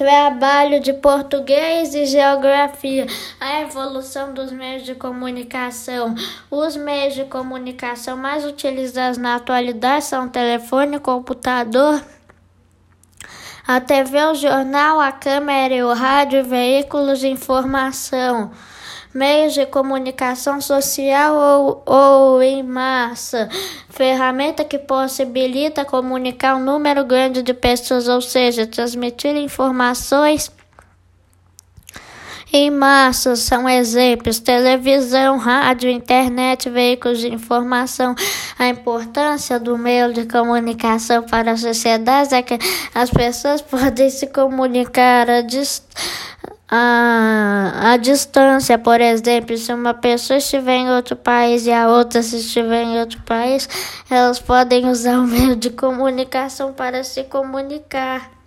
Trabalho de português e geografia. A evolução dos meios de comunicação. Os meios de comunicação mais utilizados na atualidade são telefone, computador, a TV, o jornal, a câmera e o rádio, veículos de informação meios de comunicação social ou, ou em massa, ferramenta que possibilita comunicar um número grande de pessoas, ou seja, transmitir informações em massa são exemplos: televisão, rádio, internet, veículos de informação. A importância do meio de comunicação para a sociedade é que as pessoas podem se comunicar a distância a, a distância, por exemplo, se uma pessoa estiver em outro país e a outra se estiver em outro país, elas podem usar o meio de comunicação para se comunicar.